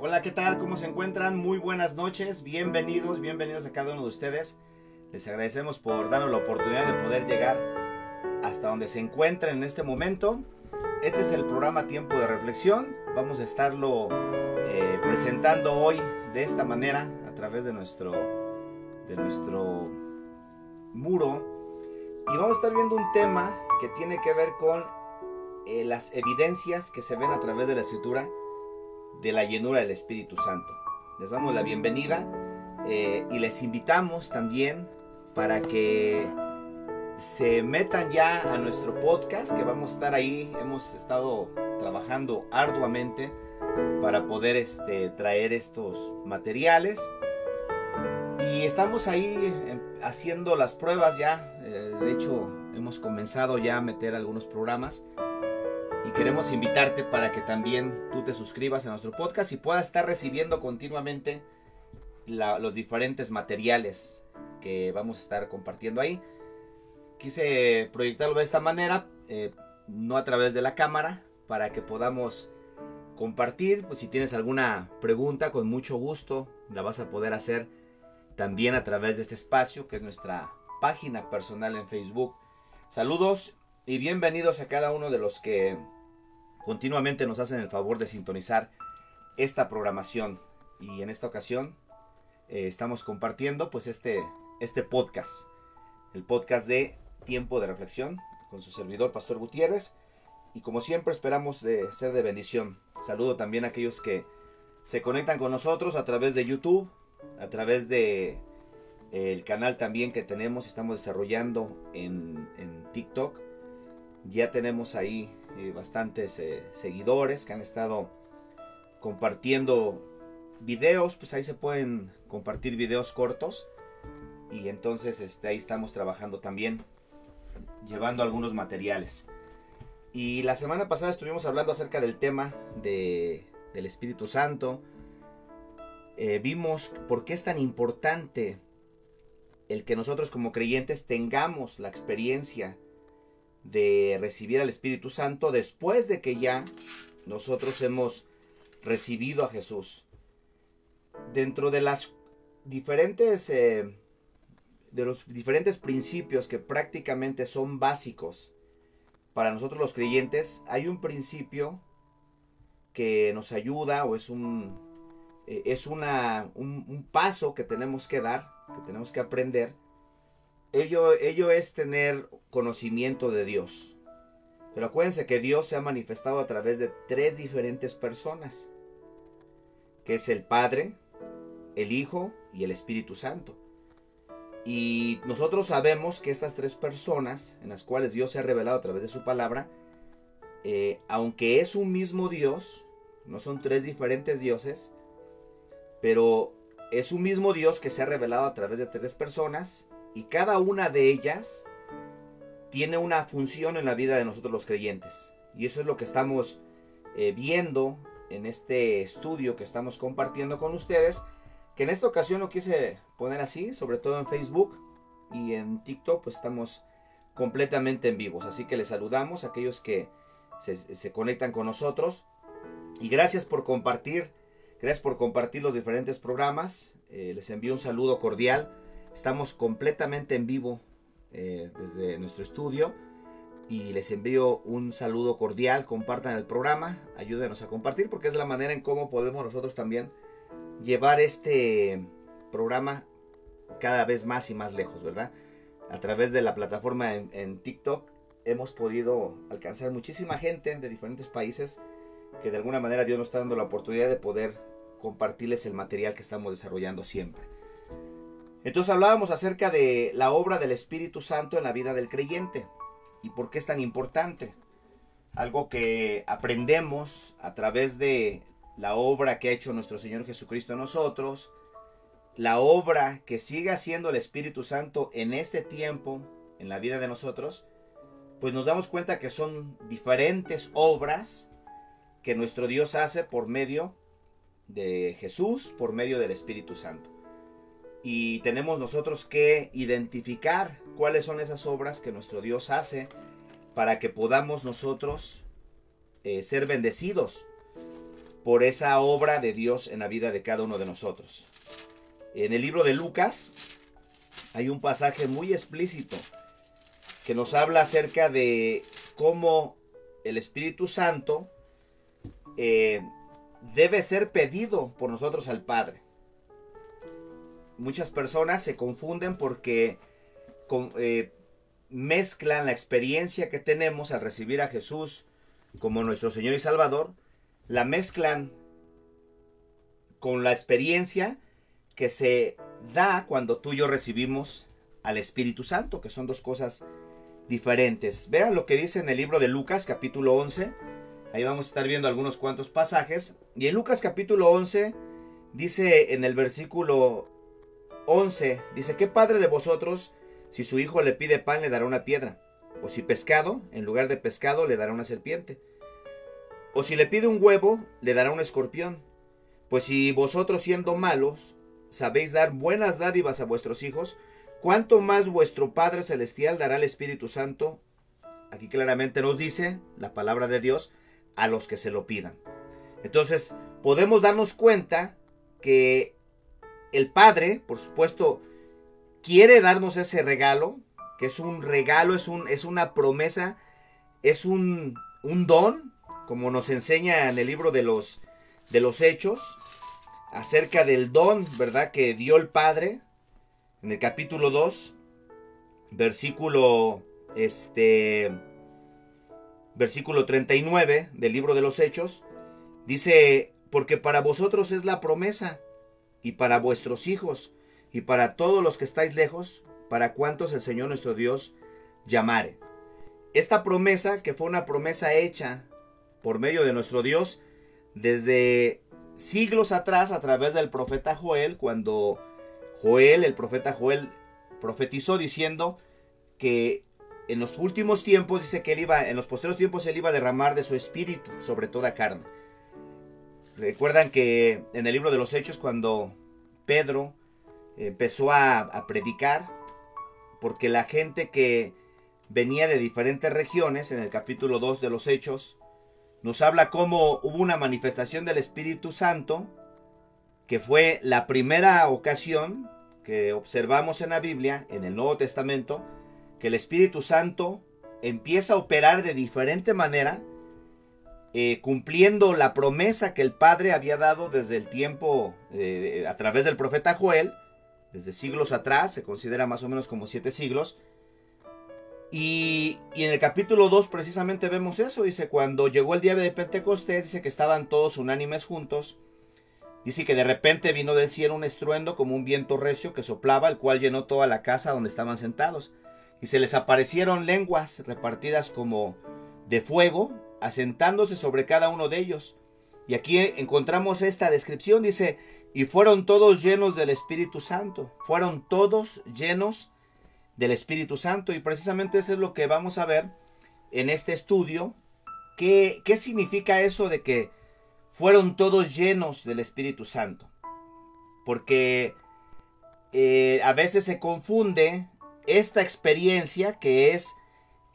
Hola, ¿qué tal? ¿Cómo se encuentran? Muy buenas noches, bienvenidos, bienvenidos a cada uno de ustedes. Les agradecemos por darnos la oportunidad de poder llegar hasta donde se encuentran en este momento. Este es el programa Tiempo de Reflexión. Vamos a estarlo eh, presentando hoy de esta manera a través de nuestro, de nuestro muro. Y vamos a estar viendo un tema que tiene que ver con eh, las evidencias que se ven a través de la escritura de la llenura del Espíritu Santo. Les damos la bienvenida eh, y les invitamos también para que se metan ya a nuestro podcast, que vamos a estar ahí. Hemos estado trabajando arduamente para poder este, traer estos materiales. Y estamos ahí em, haciendo las pruebas ya. Eh, de hecho, hemos comenzado ya a meter algunos programas y queremos invitarte para que también tú te suscribas a nuestro podcast y puedas estar recibiendo continuamente los diferentes materiales que vamos a estar compartiendo ahí. Quise proyectarlo de esta manera, eh, no a través de la cámara, para que podamos compartir. Pues si tienes alguna pregunta, con mucho gusto la vas a poder hacer también a través de este espacio, que es nuestra página personal en Facebook. Saludos y bienvenidos a cada uno de los que continuamente nos hacen el favor de sintonizar esta programación. Y en esta ocasión eh, estamos compartiendo pues este, este podcast, el podcast de Tiempo de Reflexión con su servidor Pastor Gutiérrez. Y como siempre esperamos de ser de bendición. Saludo también a aquellos que se conectan con nosotros a través de YouTube, a través de eh, el canal también que tenemos, estamos desarrollando en, en TikTok ya tenemos ahí eh, bastantes eh, seguidores que han estado compartiendo videos, pues ahí se pueden compartir videos cortos. Y entonces este, ahí estamos trabajando también, llevando algunos materiales. Y la semana pasada estuvimos hablando acerca del tema de, del Espíritu Santo. Eh, vimos por qué es tan importante el que nosotros como creyentes tengamos la experiencia de recibir al Espíritu Santo después de que ya nosotros hemos recibido a Jesús. Dentro de las diferentes eh, de los diferentes principios que prácticamente son básicos para nosotros los creyentes, hay un principio que nos ayuda o es un eh, es una, un paso que tenemos que dar, que tenemos que aprender ello, ello es tener conocimiento de Dios. Pero acuérdense que Dios se ha manifestado a través de tres diferentes personas, que es el Padre, el Hijo y el Espíritu Santo. Y nosotros sabemos que estas tres personas, en las cuales Dios se ha revelado a través de su palabra, eh, aunque es un mismo Dios, no son tres diferentes dioses, pero es un mismo Dios que se ha revelado a través de tres personas y cada una de ellas tiene una función en la vida de nosotros los creyentes. Y eso es lo que estamos eh, viendo en este estudio que estamos compartiendo con ustedes. Que en esta ocasión lo quise poner así, sobre todo en Facebook y en TikTok, pues estamos completamente en vivos. Así que les saludamos a aquellos que se, conectan con nosotros. Y gracias por compartir, gracias por compartir los diferentes programas. Eh, les envío un saludo cordial Estamos completamente en vivo eh, desde nuestro estudio y les envío un saludo cordial. Compartan el programa, ayúdenos a compartir porque es la manera en cómo podemos nosotros también llevar este programa cada vez más y más lejos, ¿verdad? A través de la plataforma en, en TikTok hemos podido alcanzar muchísima gente de diferentes países que de alguna manera Dios nos está dando la oportunidad de poder compartirles el material que estamos desarrollando siempre. Entonces hablábamos acerca de la obra del Espíritu Santo en la vida del creyente y por qué es tan importante. Algo que aprendemos a través de la obra que ha hecho nuestro Señor Jesucristo en nosotros, la obra que sigue haciendo el Espíritu Santo en este tiempo, en la vida de nosotros, pues nos damos cuenta que son diferentes obras que nuestro Dios hace por medio de Jesús, por medio del Espíritu Santo y tenemos nosotros que identificar cuáles son esas obras que nuestro Dios hace para que podamos nosotros eh, ser bendecidos por esa obra de Dios en la vida de cada uno de nosotros. En el libro de Lucas hay un pasaje muy explícito que nos habla acerca de cómo el Espíritu Santo eh, debe ser pedido por nosotros al Padre. Muchas personas se confunden porque eh, mezclan la experiencia que tenemos al recibir a Jesús como nuestro Señor y Salvador, la mezclan con la experiencia que se da cuando tú y yo recibimos al Espíritu Santo, que son dos cosas diferentes. Vean lo que dice en el libro de Lucas capítulo 11. Ahí vamos a estar viendo algunos cuantos pasajes. Y en Lucas capítulo 11 dice en el versículo 11, dice, ¿qué padre de vosotros si su hijo le pide pan le dará una piedra? O si pescado, en lugar de pescado le dará una serpiente. O si le pide un huevo, le dará un escorpión. Pues si vosotros siendo malos sabéis dar buenas dádivas a vuestros hijos, ¿cuánto más vuestro Padre Celestial dará el Espíritu Santo? Aquí claramente nos dice la palabra de Dios a los que se lo pidan. Entonces, podemos darnos cuenta que el Padre, por supuesto, quiere darnos ese regalo, que es un regalo, es, un, es una promesa, es un, un don, como nos enseña en el libro de los, de los Hechos, acerca del don, ¿verdad?, que dio el Padre, en el capítulo 2, versículo, este, versículo 39 del libro de los Hechos, dice, porque para vosotros es la promesa, y para vuestros hijos, y para todos los que estáis lejos, para cuantos el Señor nuestro Dios llamare. Esta promesa, que fue una promesa hecha por medio de nuestro Dios desde siglos atrás a través del profeta Joel, cuando Joel, el profeta Joel, profetizó diciendo que en los últimos tiempos, dice que él iba, en los posteriores tiempos él iba a derramar de su espíritu sobre toda carne. Recuerdan que en el libro de los Hechos, cuando Pedro empezó a, predicar, porque la gente que venía de diferentes regiones, en el capítulo 2 de los Hechos, nos habla cómo hubo una manifestación del Espíritu Santo, que fue la primera ocasión que observamos en la Biblia, en el Nuevo Testamento, que el Espíritu Santo empieza a operar de diferente manera, eh, cumpliendo la promesa que el Padre había dado desde el tiempo, eh, a través del profeta Joel, desde siglos atrás, se considera más o menos como siete siglos. Y, y, en el capítulo 2 precisamente vemos eso, dice, cuando llegó el día de Pentecostés, dice que estaban todos unánimes juntos, dice que de repente vino del cielo un estruendo como un viento recio que soplaba, el cual llenó toda la casa donde estaban sentados y se les aparecieron lenguas repartidas como de fuego, asentándose sobre cada uno de ellos. Y aquí encontramos esta descripción, dice, y fueron todos llenos del Espíritu Santo, fueron todos llenos del Espíritu Santo, y precisamente eso es lo que vamos a ver en este estudio. ¿Qué, qué significa eso de que fueron todos llenos del Espíritu Santo? Porque eh, a veces se confunde esta experiencia que es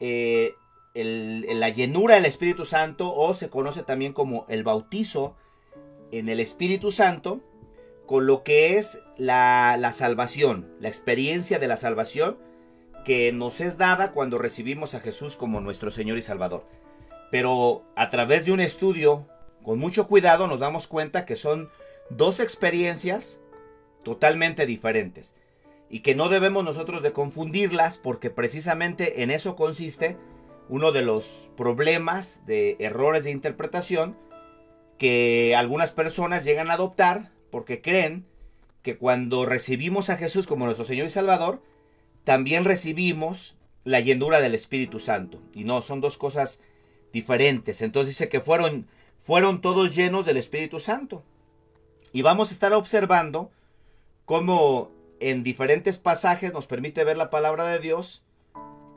eh, la llenura del Espíritu Santo o se conoce también como el bautizo en el Espíritu Santo con lo que es la, la salvación, la experiencia de la salvación que nos es dada cuando recibimos a Jesús como nuestro Señor y Salvador. Pero a través de un estudio con mucho cuidado nos damos cuenta que son dos experiencias totalmente diferentes y que no debemos nosotros de confundirlas porque precisamente en eso consiste uno de los problemas de errores de interpretación que algunas personas llegan a adoptar porque creen que cuando recibimos a Jesús como nuestro Señor y Salvador, también recibimos la llenura del Espíritu Santo. Y no, son dos cosas diferentes. Entonces dice que fueron, fueron todos llenos del Espíritu Santo. Y vamos a estar observando cómo en diferentes pasajes nos permite ver la palabra de Dios,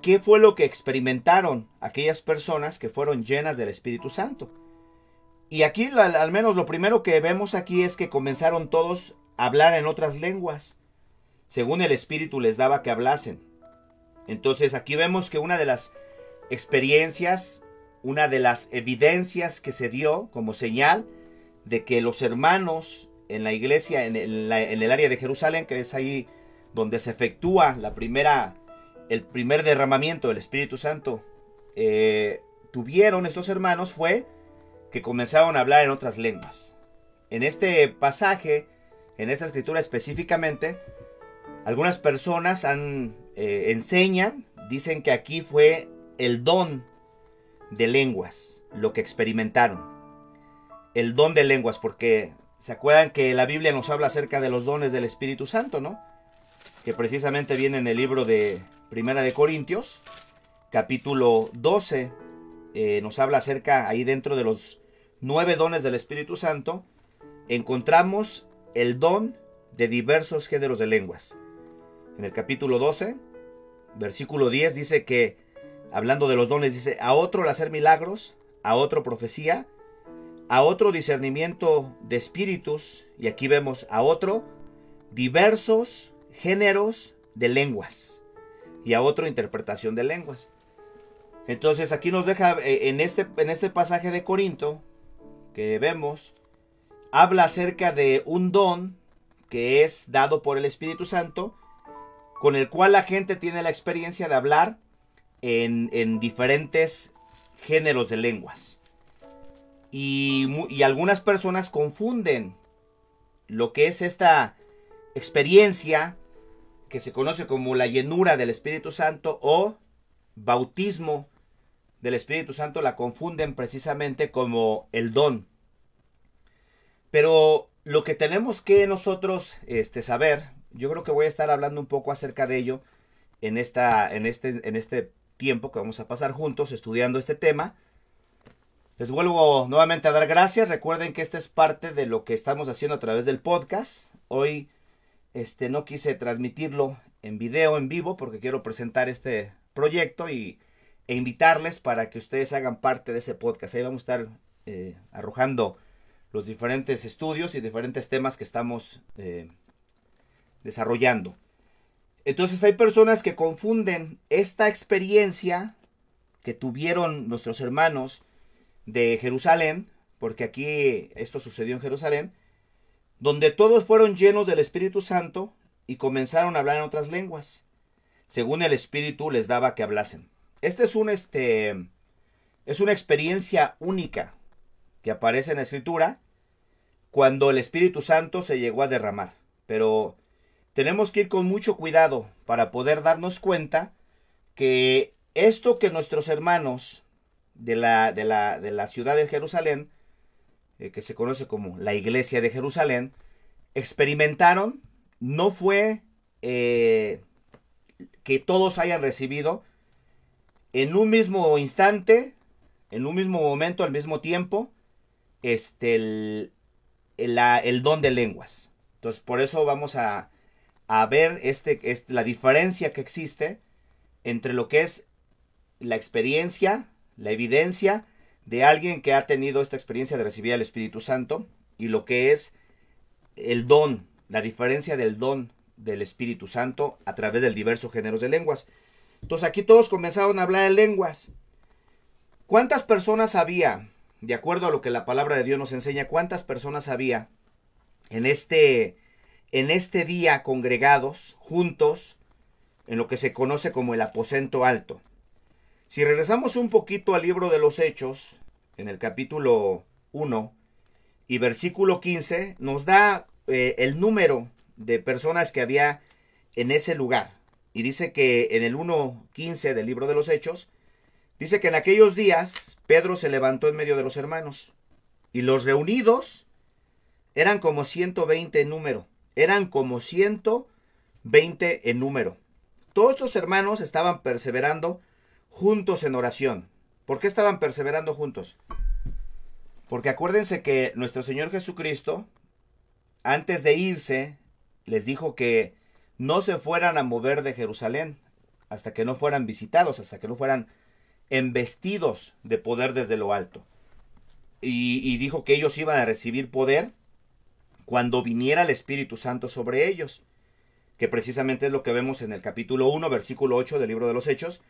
qué fue lo que experimentaron aquellas personas que fueron llenas del Espíritu Santo. Y aquí al menos lo primero que vemos aquí es que comenzaron todos a hablar en otras lenguas, según el Espíritu les daba que hablasen. Entonces aquí vemos que una de las experiencias, una de las evidencias que se dio como señal de que los hermanos en la iglesia, en el, en el área de Jerusalén, que es ahí donde se efectúa la primera, el primer derramamiento del Espíritu Santo, eh, tuvieron estos hermanos fue que comenzaron a hablar en otras lenguas. En este pasaje, en esta escritura específicamente, algunas personas eh, enseñan, dicen que aquí fue el don de lenguas, lo que experimentaron. El don de lenguas, porque se acuerdan que la Biblia nos habla acerca de los dones del Espíritu Santo, ¿no? Que precisamente viene en el libro de Primera de Corintios, capítulo 12, eh, nos habla acerca ahí dentro de los nueve dones del Espíritu Santo, encontramos el don de diversos géneros de lenguas. En el capítulo 12, versículo 10 dice que, hablando de los dones, dice, a otro el hacer milagros, a otro profecía, a otro discernimiento de espíritus, y aquí vemos a otro diversos géneros de lenguas, y a otro interpretación de lenguas. Entonces aquí nos deja eh, en este, en este pasaje de Corinto que vemos, habla acerca de un don que es dado por el Espíritu Santo, con el cual la gente tiene la experiencia de hablar en, en diferentes géneros de lenguas. Y, y, algunas personas confunden lo que es esta experiencia que se conoce como la llenura del Espíritu Santo o bautismo del Espíritu Santo la confunden precisamente como el don. Pero lo que tenemos que nosotros este, saber, yo creo que voy a estar hablando un poco acerca de ello en, esta, en, este, en este tiempo que vamos a pasar juntos estudiando este tema. Les vuelvo nuevamente a dar gracias. Recuerden que esta es parte de lo que estamos haciendo a través del podcast. Hoy este, no quise transmitirlo en video, en vivo, porque quiero presentar este proyecto y e invitarles para que ustedes hagan parte de ese podcast. Ahí vamos a estar eh, arrojando los diferentes estudios y diferentes temas que estamos eh, desarrollando. Entonces hay personas que confunden esta experiencia que tuvieron nuestros hermanos de Jerusalén, porque aquí esto sucedió en Jerusalén, donde todos fueron llenos del Espíritu Santo y comenzaron a hablar en otras lenguas, según el Espíritu les daba que hablasen. Este es un este es una experiencia única que aparece en la escritura cuando el Espíritu Santo se llegó a derramar. Pero tenemos que ir con mucho cuidado para poder darnos cuenta que esto que nuestros hermanos de la, de la, de la ciudad de Jerusalén, eh, que se conoce como la iglesia de Jerusalén, experimentaron, no fue eh, que todos hayan recibido en un mismo instante, en un mismo momento, al mismo tiempo, este, el, el, don de lenguas. Entonces, por eso vamos a, a ver este, este, la diferencia que existe entre lo que es la experiencia, la evidencia de alguien que ha tenido esta experiencia de recibir al Espíritu Santo y lo que es el don, la diferencia del don del Espíritu Santo a través del diversos géneros de lenguas. Entonces aquí todos comenzaron a hablar en lenguas. ¿Cuántas personas había, de acuerdo a lo que la palabra de Dios nos enseña, cuántas personas había en este, en este día congregados, juntos, en lo que se conoce como el aposento alto? Si regresamos un poquito al libro de los Hechos, en el capítulo 1 y versículo 15, nos da eh, el número de personas que había en ese lugar. Y dice que en el 1.15 del libro de los Hechos, dice que en aquellos días Pedro se levantó en medio de los hermanos. Y los reunidos eran como 120 en número. Eran como 120 en número. Todos estos hermanos estaban perseverando juntos en oración. ¿Por qué estaban perseverando juntos? Porque acuérdense que nuestro Señor Jesucristo, antes de irse, les dijo que no se fueran a mover de Jerusalén hasta que no fueran visitados, hasta que no fueran embestidos de poder desde lo alto. Y, dijo que ellos iban a recibir poder cuando viniera el Espíritu Santo sobre ellos, que precisamente es lo que vemos en el capítulo 1, versículo 8 del libro de los Hechos,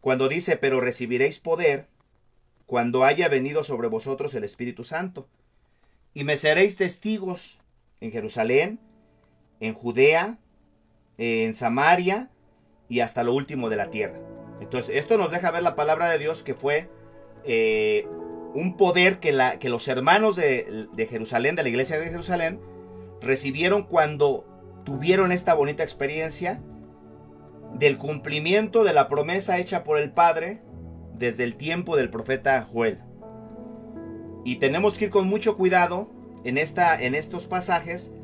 cuando dice, pero recibiréis poder cuando haya venido sobre vosotros el Espíritu Santo, y me seréis testigos en Jerusalén, en Judea, en Samaria y hasta lo último de la tierra. Entonces, esto nos deja ver la palabra de Dios que fue eh, un poder que, los hermanos de, de Jerusalén, de la iglesia de Jerusalén, recibieron cuando tuvieron esta bonita experiencia del cumplimiento de la promesa hecha por el Padre desde el tiempo del profeta Joel. Y tenemos que ir con mucho cuidado en, esta, en estos pasajes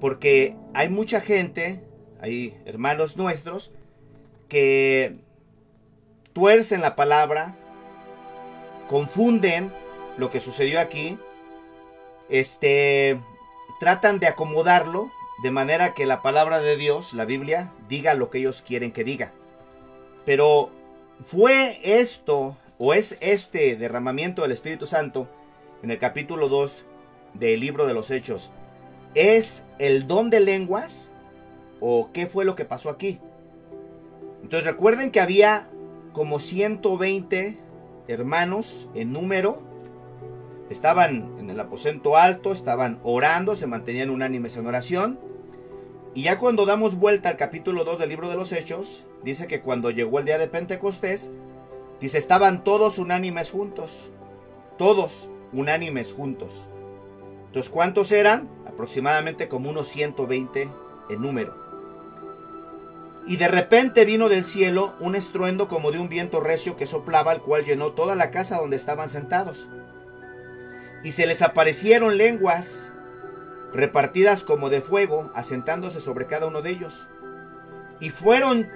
porque hay mucha gente, hay hermanos nuestros, que tuercen la palabra, confunden lo que sucedió aquí, este, tratan de acomodarlo de manera que la palabra de Dios, la Biblia, diga lo que ellos quieren que diga. Pero fue esto o es este derramamiento del Espíritu Santo en el capítulo 2 del libro de los Hechos. ¿Es el don de lenguas o qué fue lo que pasó aquí? Entonces recuerden que había como 120 hermanos en número. Estaban en el aposento alto, estaban orando, se mantenían unánimes en oración. Y ya cuando damos vuelta al capítulo 2 del libro de los Hechos, dice que cuando llegó el día de Pentecostés, dice, estaban todos unánimes juntos. Todos unánimes juntos. Entonces, ¿cuántos eran? Aproximadamente como unos 120 en número. Y de repente vino del cielo un estruendo como de un viento recio que soplaba, el cual llenó toda la casa donde estaban sentados. Y se les aparecieron lenguas repartidas como de fuego, asentándose sobre cada uno de ellos. Y fueron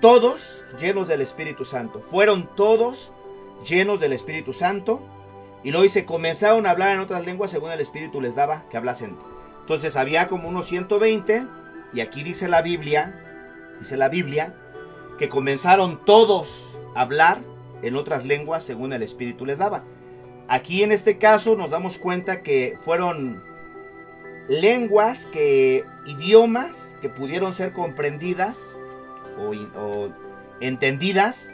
todos llenos del Espíritu Santo. Fueron todos llenos del Espíritu Santo. Y luego dice, comenzaron a hablar en otras lenguas según el Espíritu les daba que hablasen. Entonces había como unos 120. Y aquí dice la Biblia, dice la Biblia, que comenzaron todos a hablar en otras lenguas según el Espíritu les daba. Aquí en este caso nos damos cuenta que fueron lenguas que, idiomas que pudieron ser comprendidas o, entendidas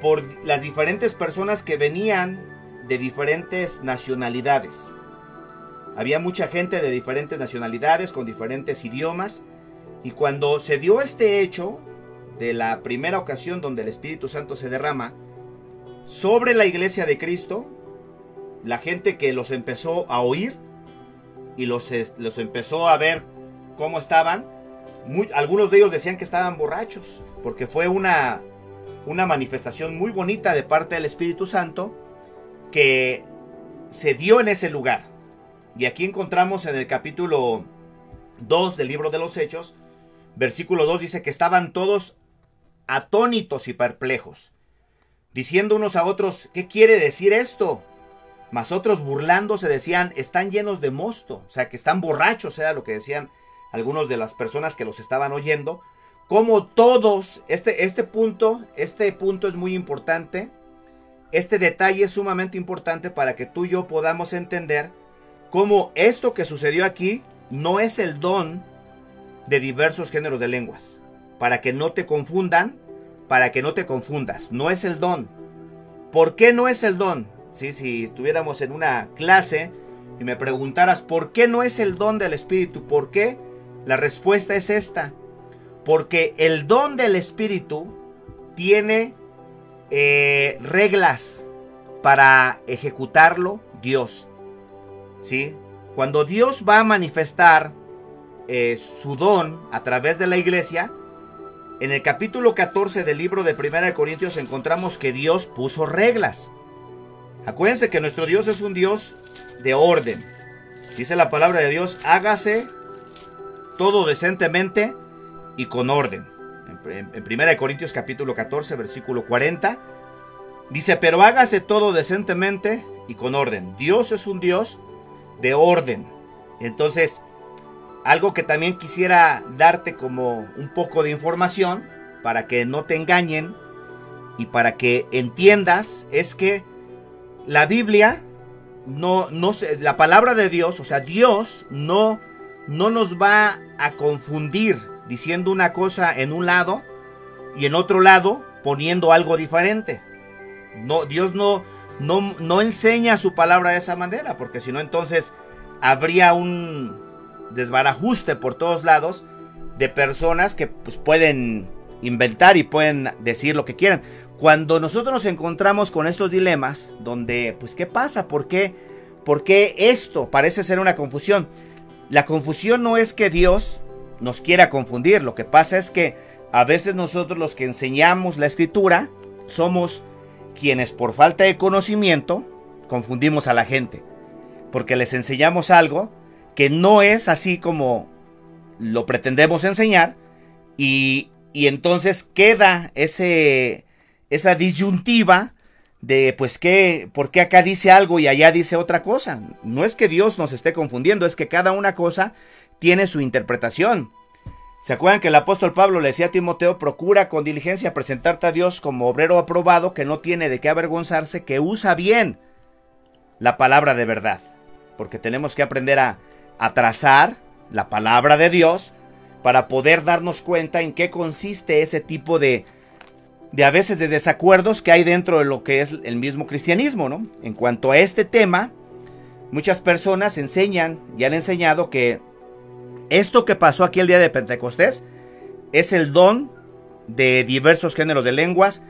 por las diferentes personas que venían de diferentes nacionalidades. Había mucha gente de diferentes nacionalidades, con diferentes idiomas, y cuando se dio este hecho de la primera ocasión donde el Espíritu Santo se derrama sobre la iglesia de Cristo, la gente que los empezó a oír, y los, los empezó a ver cómo estaban. algunos de ellos decían que estaban borrachos, porque fue una, una manifestación muy bonita de parte del Espíritu Santo que se dio en ese lugar. Y aquí encontramos en el capítulo 2 del libro de los Hechos, versículo 2 dice que estaban todos atónitos y perplejos, diciendo unos a otros, ¿qué quiere decir esto? Mas otros burlándose decían, están llenos de mosto, o sea, que están borrachos, era lo que decían algunos de las personas que los estaban oyendo. Como todos, este, este punto, este punto es muy importante. Este detalle es sumamente importante para que tú y yo podamos entender cómo esto que sucedió aquí no es el don de diversos géneros de lenguas. Para que no te confundan, para que no te confundas, no es el don. ¿Por qué no es el don? Si estuviéramos en una clase y me preguntaras por qué no es el don del Espíritu, ¿por qué? La respuesta es esta. Porque el don del Espíritu tiene eh, reglas para ejecutarlo Dios. ¿Sí? Cuando Dios va a manifestar eh, su don a través de la iglesia, en el capítulo 14 del libro de Primera de Corintios encontramos que Dios puso reglas. Acuérdense que nuestro Dios es un Dios de orden. Dice la palabra de Dios, hágase todo decentemente y con orden. En, 1 Corintios capítulo 14, versículo 40, dice, pero hágase todo decentemente y con orden. Dios es un Dios de orden. Entonces, algo que también quisiera darte como un poco de información para que no te engañen y para que entiendas es que la Biblia no, no la palabra de Dios, o sea, Dios no, no nos va a confundir diciendo una cosa en un lado y en otro lado poniendo algo diferente. No, Dios no, no, no enseña su palabra de esa manera, porque si no, entonces habría un desbarajuste por todos lados de personas que pues, pueden inventar y pueden decir lo que quieran. Cuando nosotros nos encontramos con estos dilemas, donde, pues, ¿qué pasa? ¿Por qué? ¿Por qué esto parece ser una confusión? La confusión no es que Dios nos quiera confundir, lo que pasa es que a veces nosotros los que enseñamos la escritura somos quienes por falta de conocimiento confundimos a la gente, porque les enseñamos algo que no es así como lo pretendemos enseñar y, y entonces queda ese, esa disyuntiva de pues qué, por qué acá dice algo y allá dice otra cosa. No es que Dios nos esté confundiendo, es que cada una cosa tiene su interpretación. ¿Se acuerdan que el apóstol Pablo le decía a Timoteo, procura con diligencia presentarte a Dios como obrero aprobado, que no tiene de qué avergonzarse, que usa bien la palabra de verdad? Porque tenemos que aprender a, a trazar la palabra de Dios para poder darnos cuenta en qué consiste ese tipo de, de a veces de desacuerdos que hay dentro de lo que es el mismo cristianismo, ¿no? En cuanto a este tema, muchas personas enseñan y han enseñado que esto que pasó aquí el día de Pentecostés es el don de diversos géneros de lenguas,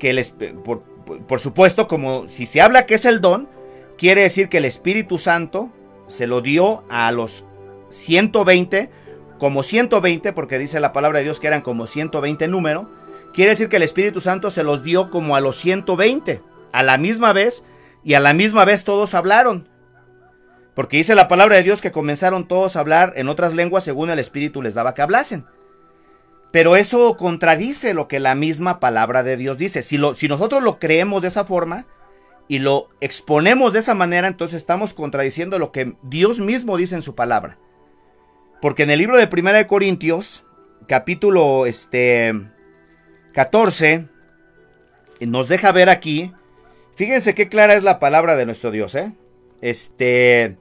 que les, por, por supuesto, como si se habla que es el don, quiere decir que el Espíritu Santo se lo dio a los 120, como 120, porque dice la palabra de Dios que eran como 120 número, quiere decir que el Espíritu Santo se los dio como a los 120, a la misma vez, y a la misma vez todos hablaron. Porque dice la palabra de Dios que comenzaron todos a hablar en otras lenguas según el Espíritu les daba que hablasen. Pero eso contradice lo que la misma palabra de Dios dice. Si, lo, si nosotros lo creemos de esa forma y lo exponemos de esa manera, entonces estamos contradiciendo lo que Dios mismo dice en su palabra. Porque en el libro de Primera de Corintios, capítulo este, 14, nos deja ver aquí, fíjense qué clara es la palabra de nuestro Dios, ¿eh? Este,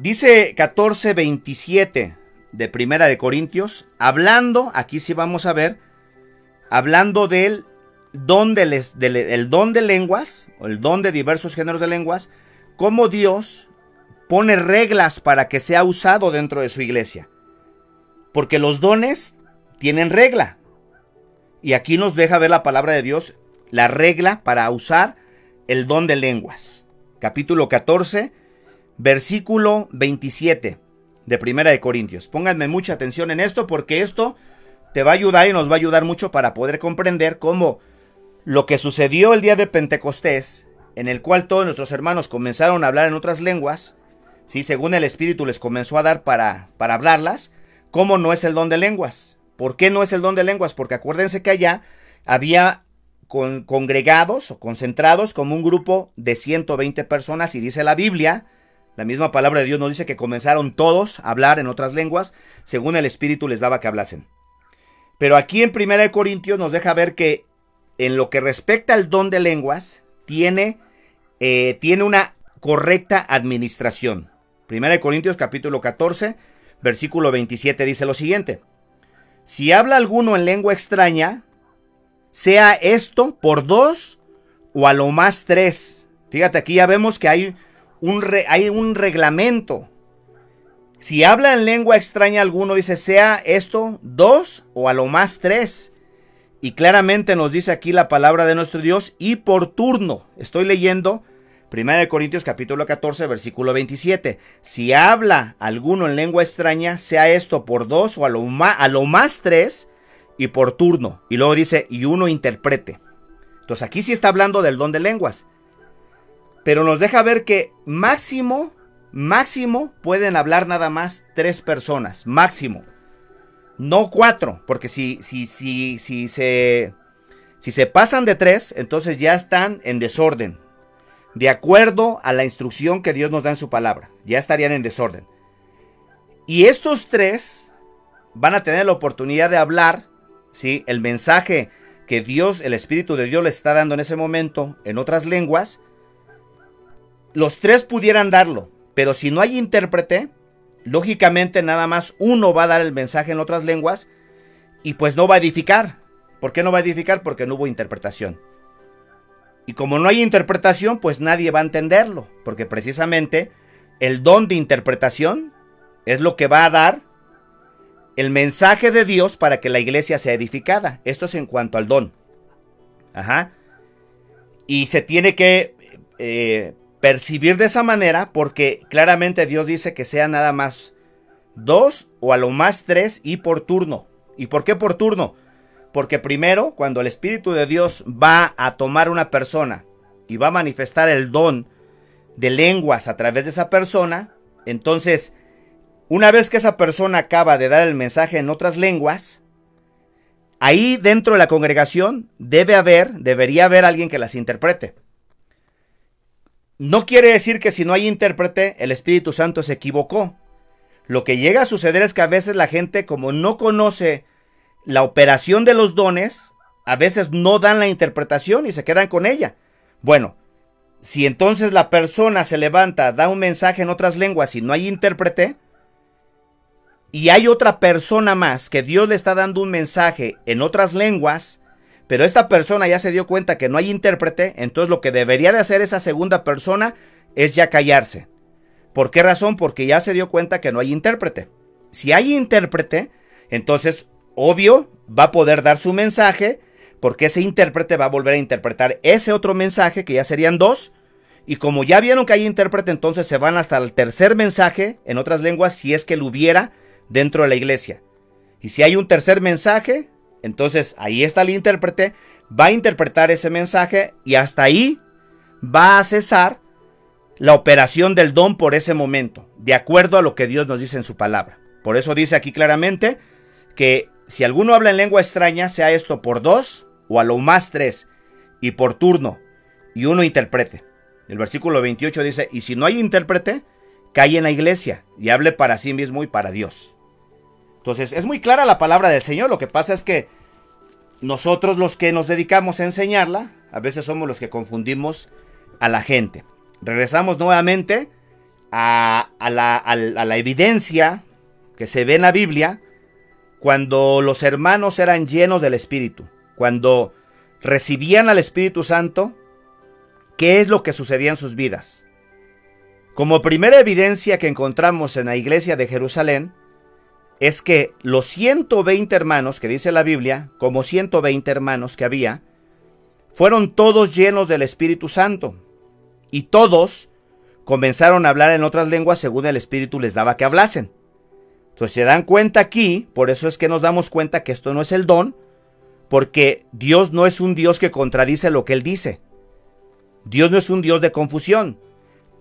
Dice 14:27 de Primera de Corintios, hablando, aquí sí vamos a ver, hablando del don de, les, el don de lenguas, o el don de diversos géneros de lenguas, cómo Dios pone reglas para que sea usado dentro de su iglesia. Porque los dones tienen regla. Y aquí nos deja ver la palabra de Dios, la regla para usar el don de lenguas. Capítulo 14, versículo 27 de Primera de Corintios. Pónganme mucha atención en esto porque esto te va a ayudar y nos va a ayudar mucho para poder comprender cómo lo que sucedió el día de Pentecostés, en el cual todos nuestros hermanos comenzaron a hablar en otras lenguas, ¿sí? según el Espíritu les comenzó a dar para, para hablarlas, ¿cómo no es el don de lenguas? ¿Por qué no es el don de lenguas? Porque acuérdense que allá había con, congregados o concentrados como un grupo de 120 personas y dice la Biblia la misma palabra de Dios nos dice que comenzaron todos a hablar en otras lenguas según el Espíritu les daba que hablasen. Pero aquí en 1 Corintios nos deja ver que en lo que respecta al don de lenguas, tiene, eh, tiene una correcta administración. 1 Corintios capítulo 14, versículo 27 dice lo siguiente. Si habla alguno en lengua extraña, sea esto por dos o a lo más tres. Fíjate, aquí ya vemos que hay hay un reglamento. Si habla en lengua extraña alguno, dice, sea esto dos o a lo más tres. Y claramente nos dice aquí la palabra de nuestro Dios y por turno. Estoy leyendo 1 Corintios capítulo 14 versículo 27. Si habla alguno en lengua extraña, sea esto por dos o a lo, más, a lo más tres y por turno. Y luego dice, y uno interprete. Entonces aquí sí está hablando del don de lenguas pero nos deja ver que máximo, máximo pueden hablar nada más tres personas, máximo. No cuatro, porque si, si, si, si, se, si se pasan de tres, entonces ya están en desorden. De acuerdo a la instrucción que Dios nos da en su palabra, ya estarían en desorden. Y estos tres van a tener la oportunidad de hablar, ¿sí? El mensaje que Dios, el Espíritu de Dios le está dando en ese momento en otras lenguas, los tres pudieran darlo, pero si no hay intérprete, lógicamente nada más uno va a dar el mensaje en otras lenguas y pues no va a edificar. ¿Por qué no va a edificar? Porque no hubo interpretación. Y como no hay interpretación, pues nadie va a entenderlo, porque precisamente el don de interpretación es lo que va a dar el mensaje de Dios para que la iglesia sea edificada. Esto es en cuanto al don. Ajá. Y se tiene que eh, percibir de esa manera porque claramente Dios dice que sea nada más dos o a lo más tres y por turno. ¿Y por qué por turno? Porque primero, cuando el Espíritu de Dios va a tomar una persona y va a manifestar el don de lenguas a través de esa persona, entonces, una vez que esa persona acaba de dar el mensaje en otras lenguas, ahí dentro de la congregación debe haber, debería haber alguien que las interprete. No quiere decir que si no hay intérprete, el Espíritu Santo se equivocó. Lo que llega a suceder es que a veces la gente, como no conoce la operación de los dones, a veces no dan la interpretación y se quedan con ella. Bueno, si entonces la persona se levanta, da un mensaje en otras lenguas y no hay intérprete, y hay otra persona más que Dios le está dando un mensaje en otras lenguas, pero esta persona ya se dio cuenta que no hay intérprete, entonces lo que debería de hacer esa segunda persona es ya callarse. ¿Por qué razón? Porque ya se dio cuenta que no hay intérprete. Si hay intérprete, entonces, obvio, va a poder dar su mensaje, porque ese intérprete va a volver a interpretar ese otro mensaje, que ya serían dos, y como ya vieron que hay intérprete, entonces se van hasta el tercer mensaje en otras lenguas, si es que lo hubiera dentro de la iglesia. Y si hay un tercer mensaje, entonces ahí está el intérprete, va a interpretar ese mensaje y hasta ahí va a cesar la operación del don por ese momento, de acuerdo a lo que Dios nos dice en su palabra. Por eso dice aquí claramente que si alguno habla en lengua extraña, sea esto por dos o a lo más tres, y por turno, y uno interprete. El versículo 28 dice, y si no hay intérprete, cae en la iglesia y hable para sí mismo y para Dios. Entonces, es muy clara la palabra del Señor, lo que pasa es que nosotros los que nos dedicamos a enseñarla, a veces somos los que confundimos a la gente. Regresamos nuevamente a, la, evidencia que se ve en la Biblia cuando los hermanos eran llenos del Espíritu, cuando recibían al Espíritu Santo, ¿qué es lo que sucedía en sus vidas? Como primera evidencia que encontramos en la iglesia de Jerusalén, es que los 120 hermanos que dice la Biblia, como 120 hermanos que había, fueron todos llenos del Espíritu Santo y todos comenzaron a hablar en otras lenguas según el Espíritu les daba que hablasen. Entonces se dan cuenta aquí, por eso es que nos damos cuenta que esto no es el don, porque Dios no es un Dios que contradice lo que Él dice. Dios no es un Dios de confusión.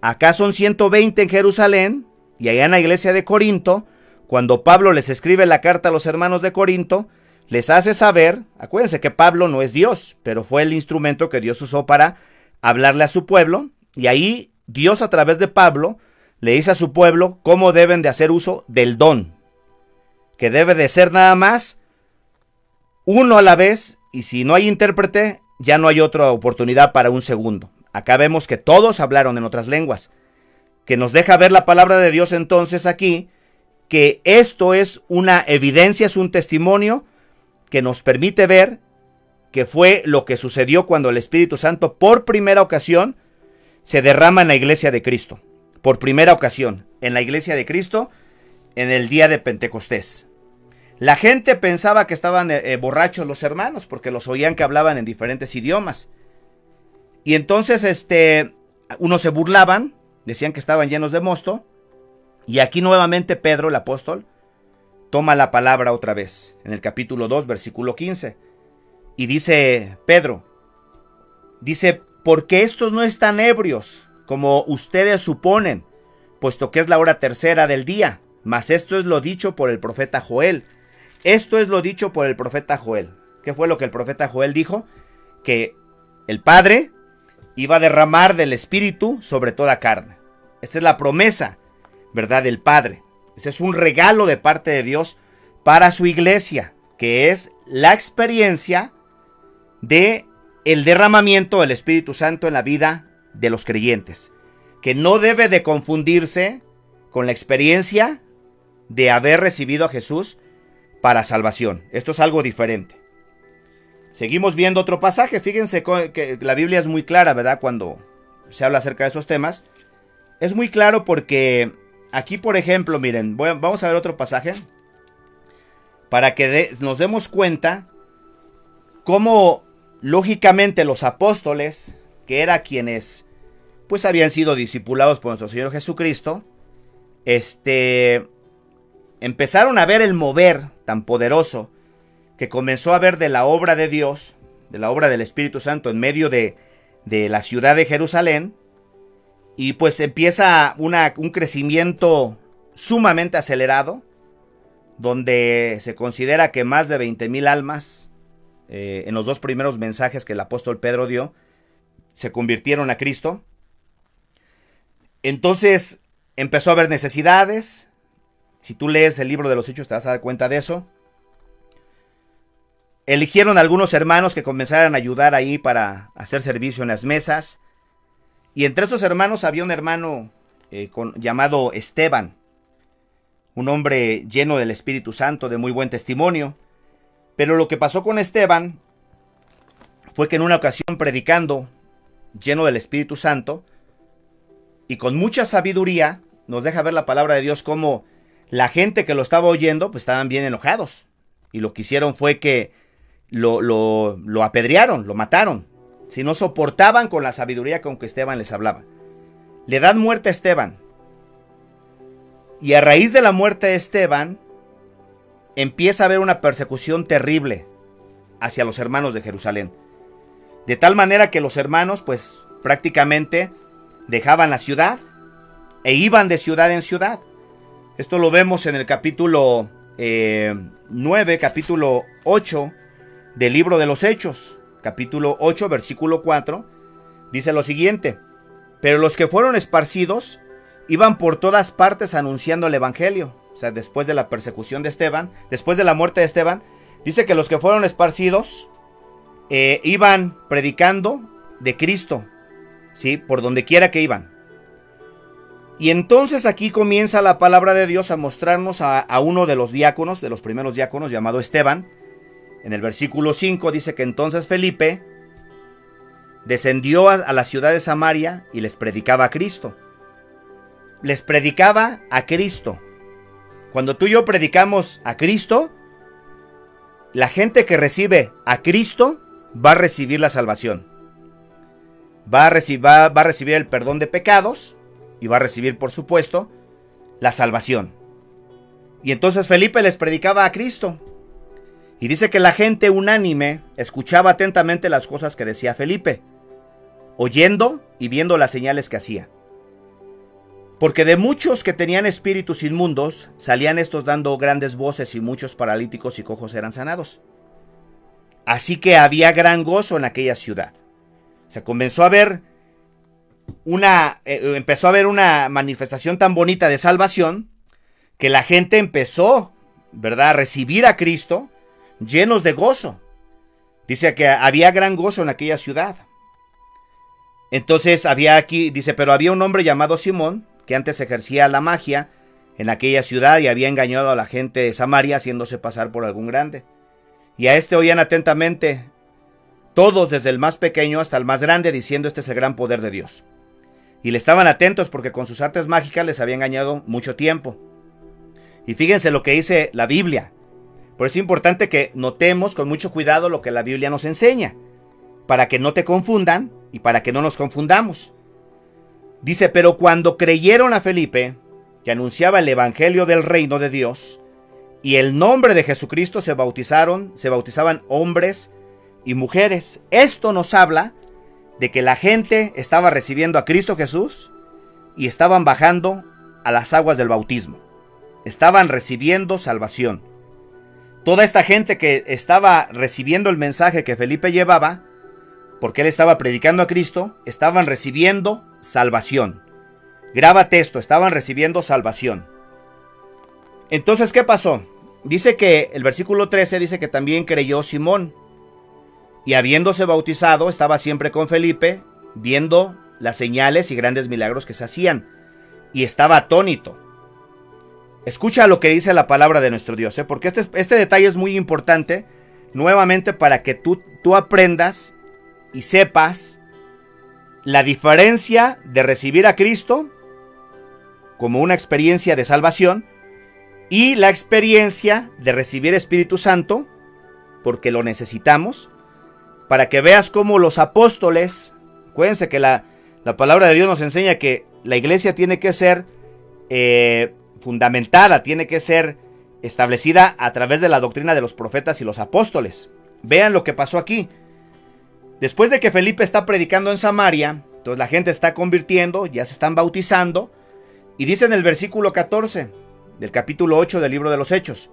Acá son 120 en Jerusalén y allá en la iglesia de Corinto, cuando Pablo les escribe la carta a los hermanos de Corinto, les hace saber, acuérdense que Pablo no es Dios, pero fue el instrumento que Dios usó para hablarle a su pueblo, y ahí Dios a través de Pablo le dice a su pueblo cómo deben de hacer uso del don, que debe de ser nada más uno a la vez y si no hay intérprete ya no hay otra oportunidad para un segundo. Acá vemos que todos hablaron en otras lenguas, que nos deja ver la palabra de Dios entonces aquí, que esto es una evidencia, es un testimonio que nos permite ver que fue lo que sucedió cuando el Espíritu Santo por primera ocasión se derrama en la iglesia de Cristo. Por primera ocasión, en la iglesia de Cristo, en el día de Pentecostés. La gente pensaba que estaban eh, eh, borrachos los hermanos porque los oían que hablaban en diferentes idiomas. Y entonces este unos se burlaban, decían que estaban llenos de mosto, y aquí nuevamente Pedro el apóstol toma la palabra otra vez, en el capítulo 2, versículo 15. Y dice Pedro, dice, porque estos no están ebrios, como ustedes suponen, puesto que es la hora tercera del día. Mas esto es lo dicho por el profeta Joel. Esto es lo dicho por el profeta Joel. ¿Qué fue lo que el profeta Joel dijo? Que el Padre iba a derramar del Espíritu sobre toda carne. Esta es la promesa, ¿verdad? Del Padre. Ese es un regalo de parte de Dios para su iglesia, que es la experiencia de el derramamiento del Espíritu Santo en la vida de los creyentes, que no debe de confundirse con la experiencia de haber recibido a Jesús para salvación. Esto es algo diferente. Seguimos viendo otro pasaje. Fíjense que la Biblia es muy clara, ¿verdad? Cuando se habla acerca de esos temas. es muy claro porque aquí, por ejemplo, miren, vamos a ver otro pasaje para que nos demos cuenta cómo lógicamente los apóstoles, que eran quienes pues habían sido discipulados por nuestro Señor Jesucristo, este empezaron a ver el mover tan poderoso que comenzó a ver de la obra de Dios, de la obra del Espíritu Santo en medio de, de la ciudad de Jerusalén, y pues empieza una, un crecimiento sumamente acelerado, donde se considera que más de 20.000 almas, eh, en los dos primeros mensajes que el apóstol Pedro dio, se convirtieron a Cristo. Entonces empezó a haber necesidades. Si tú lees el libro de los Hechos te vas a dar cuenta de eso. Eligieron algunos hermanos que comenzaran a ayudar ahí para hacer servicio en las mesas. Y entre esos hermanos había un hermano eh, llamado Esteban, un hombre lleno del Espíritu Santo, de muy buen testimonio. Pero lo que pasó con Esteban fue que en una ocasión predicando, lleno del Espíritu Santo, y con mucha sabiduría, nos deja ver la palabra de Dios como la gente que lo estaba oyendo, pues estaban bien enojados. Y lo que hicieron fue que lo, lo, apedrearon, lo mataron. Si no soportaban con la sabiduría con que Esteban les hablaba. Le dan muerte a Esteban. Y a raíz de la muerte de Esteban, empieza a haber una persecución terrible hacia los hermanos de Jerusalén. De tal manera que los hermanos, pues prácticamente dejaban la ciudad e iban de ciudad en ciudad. Esto lo vemos en el capítulo 9, eh, capítulo 8 del libro de los Hechos, capítulo 8, versículo 4, dice lo siguiente, pero los que fueron esparcidos iban por todas partes anunciando el Evangelio, o sea, después de la persecución de Esteban, después de la muerte de Esteban, dice que los que fueron esparcidos eh, iban predicando de Cristo, ¿sí? Por donde quiera que iban. Y entonces aquí comienza la palabra de Dios a mostrarnos a, a uno de los diáconos, de los primeros diáconos, llamado Esteban, en el versículo 5 dice que entonces Felipe descendió a, la ciudad de Samaria y les predicaba a Cristo. Les predicaba a Cristo. Cuando tú y yo predicamos a Cristo, la gente que recibe a Cristo va a recibir la salvación. Va a, recibir, va a recibir el perdón de pecados y va a recibir, por supuesto, la salvación. Y entonces Felipe les predicaba a Cristo. Y dice que la gente unánime escuchaba atentamente las cosas que decía Felipe, oyendo y viendo las señales que hacía. Porque de muchos que tenían espíritus inmundos, salían estos dando grandes voces y muchos paralíticos y cojos eran sanados. Así que había gran gozo en aquella ciudad. Se comenzó a ver una, eh, empezó a ver una manifestación tan bonita de salvación que la gente empezó, ¿verdad?, a recibir a Cristo llenos de gozo. Dice que había gran gozo en aquella ciudad. Entonces había aquí, dice, pero había un hombre llamado Simón, que antes ejercía la magia en aquella ciudad y había engañado a la gente de Samaria haciéndose pasar por algún grande. Y a este oían atentamente todos desde el más pequeño hasta el más grande diciendo este es el gran poder de Dios. Y le estaban atentos porque con sus artes mágicas les había engañado mucho tiempo. Y fíjense lo que dice la Biblia. Por eso es importante que notemos con mucho cuidado lo que la Biblia nos enseña, para que no te confundan y para que no nos confundamos. Dice, pero cuando creyeron a Felipe, que anunciaba el Evangelio del reino de Dios, y el nombre de Jesucristo se bautizaron, se bautizaban hombres y mujeres. Esto nos habla de que la gente estaba recibiendo a Cristo Jesús y estaban bajando a las aguas del bautismo. Estaban recibiendo salvación. Toda esta gente que estaba recibiendo el mensaje que Felipe llevaba, porque él estaba predicando a Cristo, estaban recibiendo salvación. Grábate esto, estaban recibiendo salvación. Entonces, ¿qué pasó? Dice que el versículo 13 dice que también creyó Simón. Y habiéndose bautizado, estaba siempre con Felipe, viendo las señales y grandes milagros que se hacían. Y estaba atónito. Escucha lo que dice la palabra de nuestro Dios, ¿eh? porque este, este detalle es muy importante, nuevamente para que tú, tú aprendas y sepas la diferencia de recibir a Cristo como una experiencia de salvación y la experiencia de recibir Espíritu Santo, porque lo necesitamos, para que veas cómo los apóstoles, acuérdense que la, la palabra de Dios nos enseña que la iglesia tiene que ser eh, fundamentada, tiene que ser establecida a través de la doctrina de los profetas y los apóstoles. Vean lo que pasó aquí. Después de que Felipe está predicando en Samaria, entonces la gente está convirtiendo, ya se están bautizando, y dice en el versículo 14 del capítulo 8 del libro de los Hechos,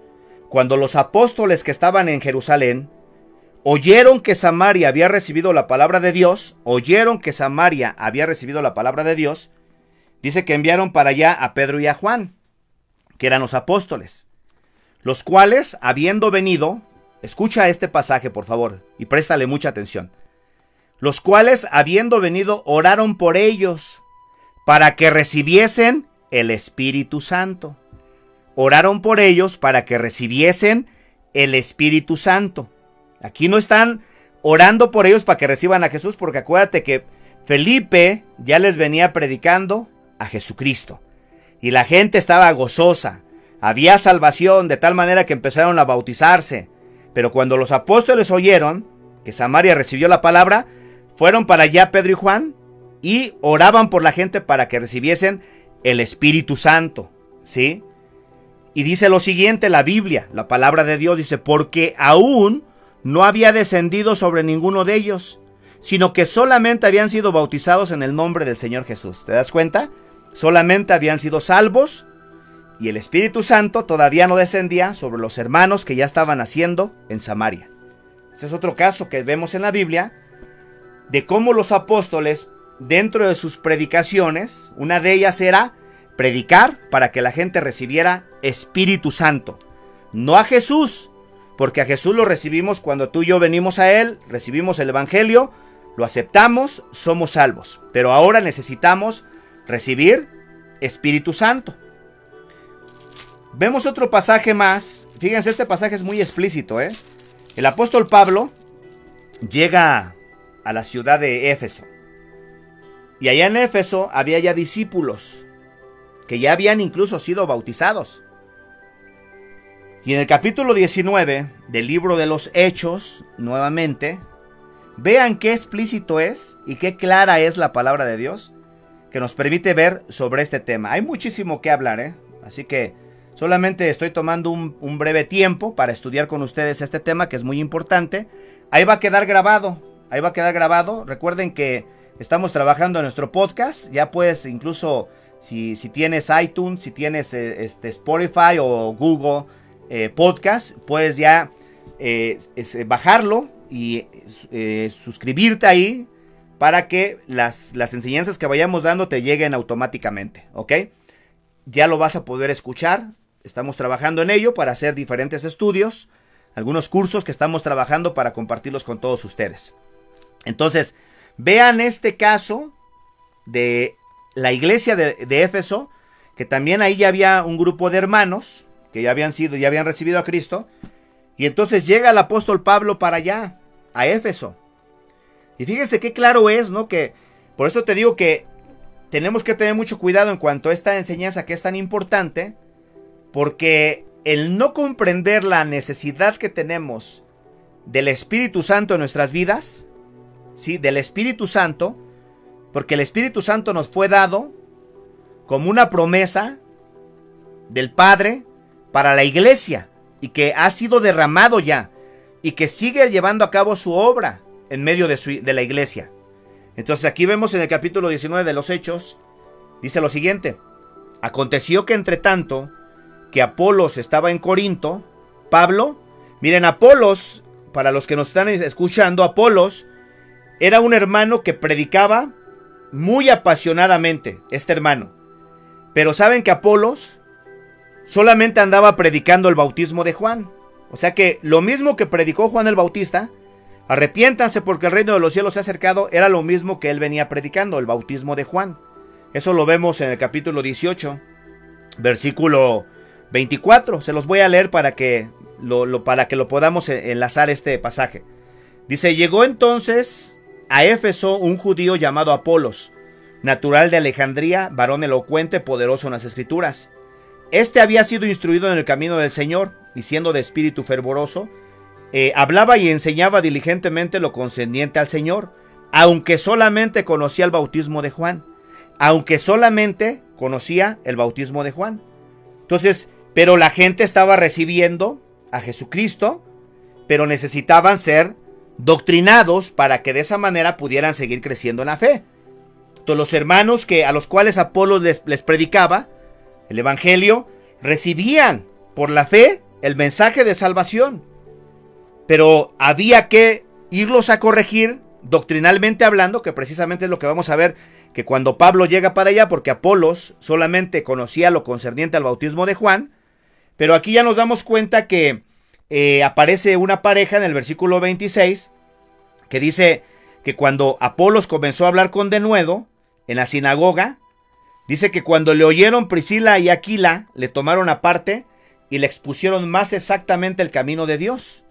cuando los apóstoles que estaban en Jerusalén oyeron que Samaria había recibido la palabra de Dios, oyeron que Samaria había recibido la palabra de Dios, dice que enviaron para allá a Pedro y a Juan, que eran los apóstoles, los cuales, habiendo venido, escucha este pasaje por favor y préstale mucha atención, los cuales, habiendo venido, oraron por ellos, para que recibiesen el Espíritu Santo. Oraron por ellos para que recibiesen el Espíritu Santo. Aquí no están orando por ellos para que reciban a Jesús, porque acuérdate que Felipe ya les venía predicando a Jesucristo. Y la gente estaba gozosa. Había salvación de tal manera que empezaron a bautizarse. Pero cuando los apóstoles oyeron que Samaria recibió la palabra, fueron para allá Pedro y Juan y oraban por la gente para que recibiesen el Espíritu Santo, ¿sí? Y dice lo siguiente la Biblia, la palabra de Dios dice, porque aún no había descendido sobre ninguno de ellos, sino que solamente habían sido bautizados en el nombre del Señor Jesús. ¿Te das cuenta? Solamente habían sido salvos y el Espíritu Santo todavía no descendía sobre los hermanos que ya estaban haciendo en Samaria. Este es otro caso que vemos en la Biblia de cómo los apóstoles, dentro de sus predicaciones, una de ellas era predicar para que la gente recibiera Espíritu Santo. No a Jesús, porque a Jesús lo recibimos cuando tú y yo venimos a Él, recibimos el Evangelio, lo aceptamos, somos salvos. Pero ahora necesitamos recibir Espíritu Santo. Vemos otro pasaje más. Fíjense, este pasaje es muy explícito. ¿eh? El apóstol Pablo llega a la ciudad de Éfeso. Y allá en Éfeso había ya discípulos que ya habían incluso sido bautizados. Y en el capítulo 19 del libro de los Hechos, nuevamente, vean qué explícito es y qué clara es la palabra de Dios que nos permite ver sobre este tema. Hay muchísimo que hablar, ¿eh? así que solamente estoy tomando un, un breve tiempo para estudiar con ustedes este tema que es muy importante. Ahí va a quedar grabado Ahí va a quedar grabado. Recuerden que estamos trabajando en nuestro podcast. Ya puedes incluso, si, tienes iTunes, si tienes eh, este, Spotify o Google eh, Podcast, puedes ya eh, bajarlo y suscribirte ahí para que las, las enseñanzas que vayamos dando te lleguen automáticamente. ¿Ok? Ya lo vas a poder escuchar. Estamos trabajando en ello para hacer diferentes estudios, algunos cursos que estamos trabajando para compartirlos con todos ustedes. Entonces, vean este caso de la iglesia de, Éfeso, que también ahí ya había un grupo de hermanos que ya habían sido, ya habían recibido a Cristo. Y entonces llega el apóstol Pablo para allá, a Éfeso. Y fíjense qué claro es, ¿no? Que por esto te digo que tenemos que tener mucho cuidado en cuanto a esta enseñanza que es tan importante, porque el no comprender la necesidad que tenemos del Espíritu Santo en nuestras vidas, ¿sí? del Espíritu Santo, porque el Espíritu Santo nos fue dado como una promesa del Padre para la iglesia y que ha sido derramado ya y que sigue llevando a cabo su obra en medio de, la iglesia. Entonces aquí vemos en el capítulo 19 de los Hechos, dice lo siguiente, aconteció que entre tanto que Apolos estaba en Corinto, Pablo, miren, Apolos, para los que nos están escuchando, Apolos era un hermano que predicaba muy apasionadamente, este hermano. Pero saben que Apolos solamente andaba predicando el bautismo de Juan. O sea que lo mismo que predicó Juan el Bautista, arrepiéntanse porque el reino de los cielos se ha acercado, era lo mismo que él venía predicando, el bautismo de Juan. Eso lo vemos en el capítulo 18, versículo 24. Se los voy a leer para que lo, para que lo podamos enlazar este pasaje. Dice, llegó entonces a Éfeso un judío llamado Apolos, natural de Alejandría, varón elocuente, poderoso en las escrituras. Este había sido instruido en el camino del Señor, y siendo de espíritu fervoroso, eh, hablaba y enseñaba diligentemente lo concerniente al Señor, aunque solamente conocía el bautismo de Juan, aunque solamente conocía el bautismo de Juan. Entonces, pero la gente estaba recibiendo a Jesucristo, pero necesitaban ser doctrinados para que de esa manera pudieran seguir creciendo en la fe. Los hermanos que a los cuales Apolo les, les predicaba el evangelio recibían por la fe el mensaje de salvación, pero había que irlos a corregir doctrinalmente hablando, que precisamente es lo que vamos a ver que cuando Pablo llega para allá, porque Apolos solamente conocía lo concerniente al bautismo de Juan, pero aquí ya nos damos cuenta que eh, aparece una pareja en el versículo 26 que dice que cuando Apolos comenzó a hablar con denuedo en la sinagoga, dice que cuando le oyeron Priscila y Aquila, le tomaron aparte y le expusieron más exactamente el camino de Dios.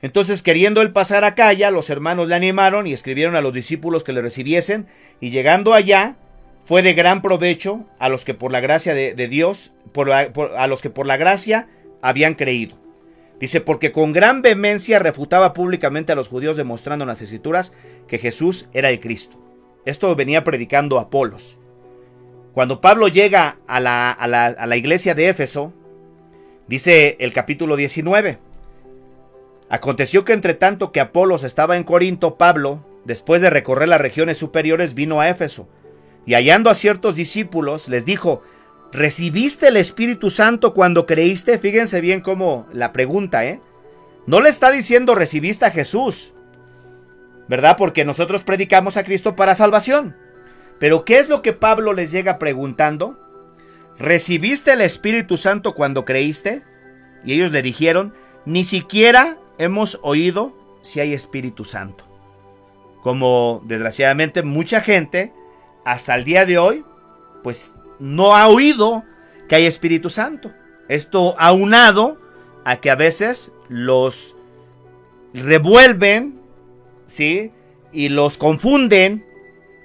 Entonces, queriendo él pasar a Calla, los hermanos le animaron y escribieron a los discípulos que le recibiesen, y llegando allá, fue de gran provecho a los que por la gracia de, Dios, a los que por la gracia habían creído. Dice, porque con gran vehemencia refutaba públicamente a los judíos demostrando en las escrituras que Jesús era el Cristo. Esto venía predicando Apolos. Cuando Pablo llega a la, a la iglesia de Éfeso, dice el capítulo 19, Aconteció que entre tanto que Apolos estaba en Corinto, Pablo, después de recorrer las regiones superiores, vino a Éfeso, y hallando a ciertos discípulos, les dijo, ¿recibiste el Espíritu Santo cuando creíste? Fíjense bien cómo la pregunta, ¿eh? No le está diciendo recibiste a Jesús, ¿verdad? Porque nosotros predicamos a Cristo para salvación. Pero ¿qué es lo que Pablo les llega preguntando? ¿Recibiste el Espíritu Santo cuando creíste? Y ellos le dijeron, ni siquiera hemos oído si hay Espíritu Santo. Como desgraciadamente mucha gente hasta el día de hoy, pues no ha oído que hay Espíritu Santo. Esto aunado a que a veces los revuelven, ¿sí? Y los confunden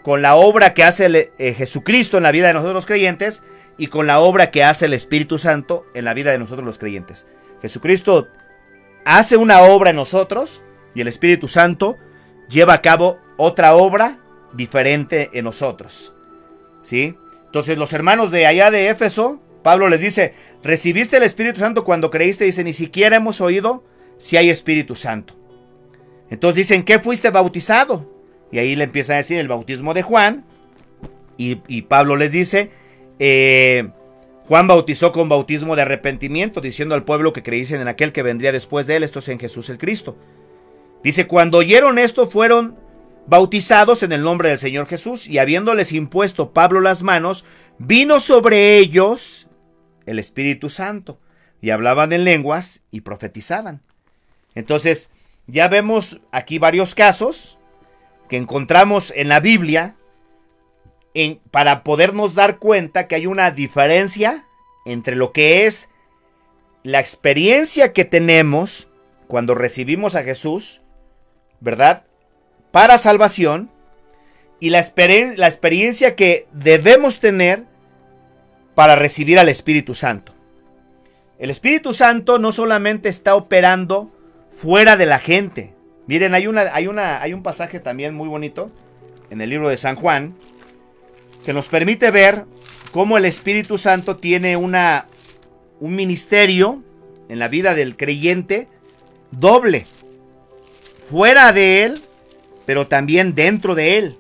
con la obra que hace eh, Jesucristo en la vida de nosotros los creyentes y con la obra que hace el Espíritu Santo en la vida de nosotros los creyentes. Jesucristo hace una obra en nosotros y el Espíritu Santo lleva a cabo otra obra diferente en nosotros. ¿Sí? Entonces los hermanos de allá de Éfeso, Pablo les dice, recibiste el Espíritu Santo cuando creíste, dice, ni siquiera hemos oído si hay Espíritu Santo. Entonces dicen, ¿qué fuiste bautizado? Y ahí le empiezan a decir el bautismo de Juan. Y, Pablo les dice, eh, Juan bautizó con bautismo de arrepentimiento, diciendo al pueblo que creyesen en aquel que vendría después de él, esto es en Jesús el Cristo. Dice, cuando oyeron esto fueron bautizados en el nombre del Señor Jesús, y habiéndoles impuesto Pablo las manos, vino sobre ellos el Espíritu Santo, y hablaban en lenguas y profetizaban. Entonces, ya vemos aquí varios casos que encontramos en la Biblia para podernos dar cuenta que hay una diferencia entre lo que es la experiencia que tenemos cuando recibimos a Jesús, ¿verdad? Para salvación y la, la experiencia que debemos tener para recibir al Espíritu Santo. El Espíritu Santo no solamente está operando fuera de la gente. Miren, hay, una, hay, una, hay un pasaje también muy bonito en el libro de San Juan, que nos permite ver cómo el Espíritu Santo tiene una, un ministerio en la vida del creyente doble. Fuera de él, pero también dentro de él.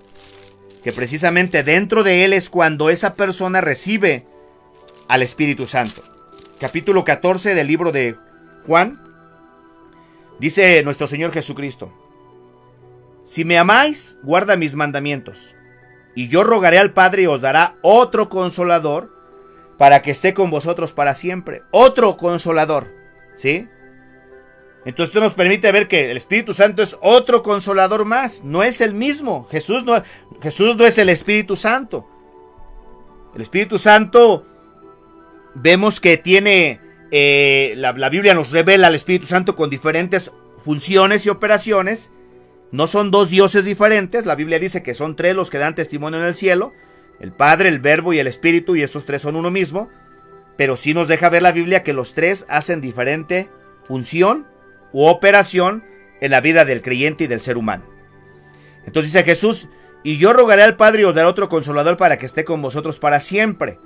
Que precisamente dentro de él es cuando esa persona recibe al Espíritu Santo. Capítulo 14 del libro de Juan. Dice nuestro Señor Jesucristo. Si me amáis, guarda mis mandamientos. Y yo rogaré al Padre y os dará otro consolador para que esté con vosotros para siempre. Otro consolador. ¿Sí? Entonces esto nos permite ver que el Espíritu Santo es otro consolador más. No es el mismo. Jesús no, Jesús no es el Espíritu Santo. El Espíritu Santo vemos que tiene... Eh, la, la Biblia nos revela al Espíritu Santo con diferentes funciones y operaciones. No son dos dioses diferentes, la Biblia dice que son tres los que dan testimonio en el cielo, el Padre, el Verbo y el Espíritu, y esos tres son uno mismo, pero sí nos deja ver la Biblia que los tres hacen diferente función operación en la vida del creyente y del ser humano. Entonces dice Jesús, y yo rogaré al Padre y os daré otro consolador para que esté con vosotros para siempre,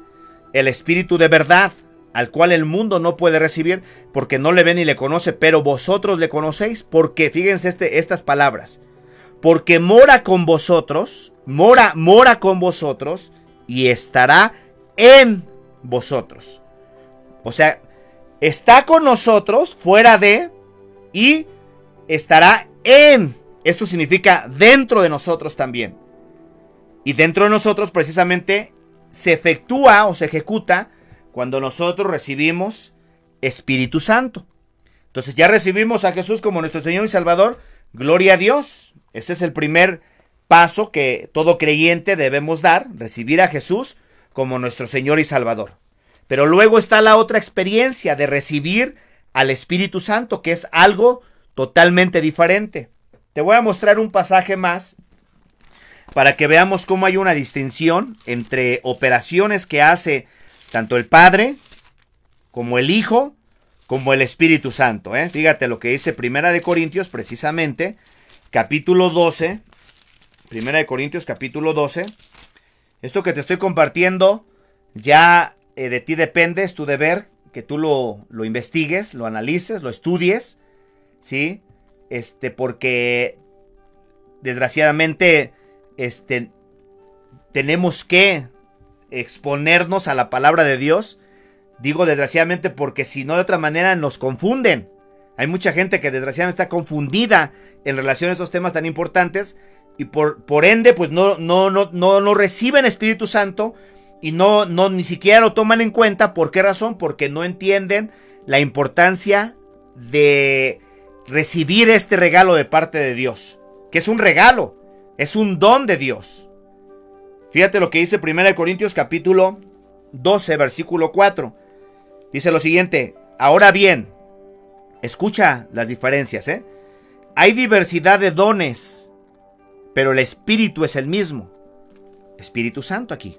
el Espíritu de verdad, al cual el mundo no puede recibir porque no le ve ni le conoce, pero vosotros le conocéis, porque fíjense este, estas palabras, porque mora con vosotros, mora, mora con vosotros y estará en vosotros. O sea, está con nosotros fuera de y estará en. Esto significa dentro de nosotros también. Y dentro de nosotros precisamente se efectúa o se ejecuta cuando nosotros recibimos Espíritu Santo. Entonces ya recibimos a Jesús como nuestro Señor y Salvador. Gloria a Dios. Ese es el primer paso que todo creyente debemos dar, recibir a Jesús como nuestro Señor y Salvador. Pero luego está la otra experiencia de recibir al Espíritu Santo, que es algo totalmente diferente. Te voy a mostrar un pasaje más para que veamos cómo hay una distinción entre operaciones que hace tanto el Padre como el Hijo como el Espíritu Santo. ¿eh? Fíjate lo que dice Primera de Corintios precisamente, capítulo 12. Primera de Corintios capítulo 12. Esto que te estoy compartiendo ya eh, de ti depende, es tu deber que tú lo, lo, investigues, lo analices, lo estudies, ¿sí? Este, porque desgraciadamente, este, tenemos que exponernos a la palabra de Dios. Digo desgraciadamente porque si no de otra manera nos confunden. Hay mucha gente que desgraciadamente está confundida en relación a esos temas tan importantes y por, por ende pues no, no, no, no, no reciben Espíritu Santo y no, no ni siquiera lo toman en cuenta. ¿Por qué razón? Porque no entienden la importancia de recibir este regalo de parte de Dios, que es un regalo, es un don de Dios. Fíjate lo que dice 1 Corintios capítulo 12, versículo 4. Dice lo siguiente, ahora bien, escucha las diferencias, ¿eh? Hay diversidad de dones, pero el Espíritu es el mismo. Espíritu Santo aquí.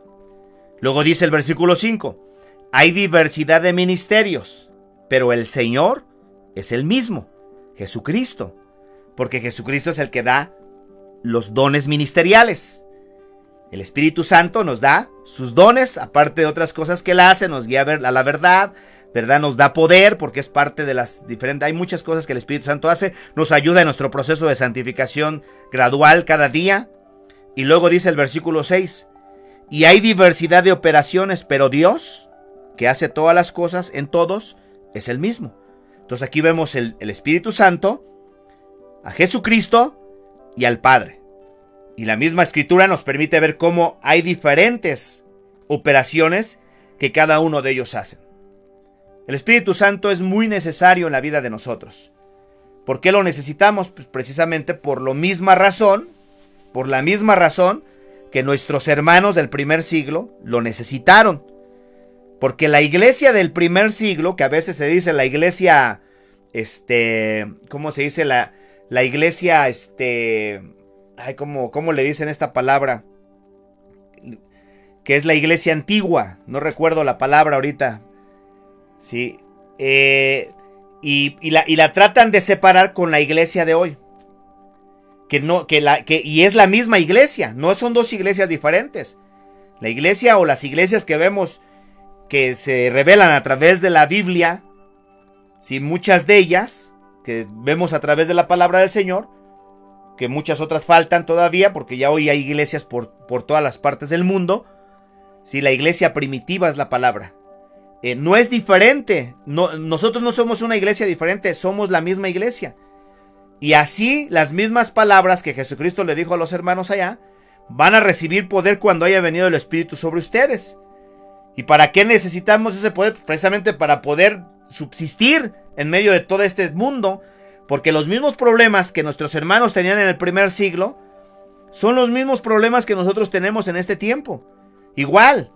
Luego dice el versículo 5, hay diversidad de ministerios, pero el Señor es el mismo, Jesucristo, porque Jesucristo es el que da los dones ministeriales. El Espíritu Santo nos da sus dones, aparte de otras cosas que él hace, nos guía a la verdad, ¿verdad? Nos da poder porque es parte de las diferentes... Hay muchas cosas que el Espíritu Santo hace, nos ayuda en nuestro proceso de santificación gradual cada día. Y luego dice el versículo 6, y hay diversidad de operaciones, pero Dios, que hace todas las cosas en todos, es el mismo. Entonces aquí vemos el, Espíritu Santo, a Jesucristo y al Padre. Y la misma escritura nos permite ver cómo hay diferentes operaciones que cada uno de ellos hacen. El Espíritu Santo es muy necesario en la vida de nosotros. ¿Por qué lo necesitamos? Pues precisamente por la misma razón, por la misma razón que nuestros hermanos del primer siglo lo necesitaron. Porque la iglesia del primer siglo, que a veces se dice la iglesia, este, ¿cómo se dice? La, la iglesia, este, ay, ¿cómo, ¿cómo le dicen esta palabra? Que es la iglesia antigua, no recuerdo la palabra ahorita. Sí, eh, y, la, y la tratan de separar con la iglesia de hoy que no, que la, que, y es la misma iglesia, no son dos iglesias diferentes. La iglesia o las iglesias que vemos que se revelan a través de la Biblia, si muchas de ellas, que vemos a través de la palabra del Señor, que muchas otras faltan todavía, porque ya hoy hay iglesias por, por todas las partes del mundo, si la iglesia primitiva es la palabra. Eh, no es diferente, no, nosotros no somos una iglesia diferente, somos la misma iglesia. Y así las mismas palabras que Jesucristo le dijo a los hermanos allá, van a recibir poder cuando haya venido el Espíritu sobre ustedes. ¿Y para qué necesitamos ese poder? Pues precisamente para poder subsistir en medio de todo este mundo. Porque los mismos problemas que nuestros hermanos tenían en el primer siglo son los mismos problemas que nosotros tenemos en este tiempo. Igual.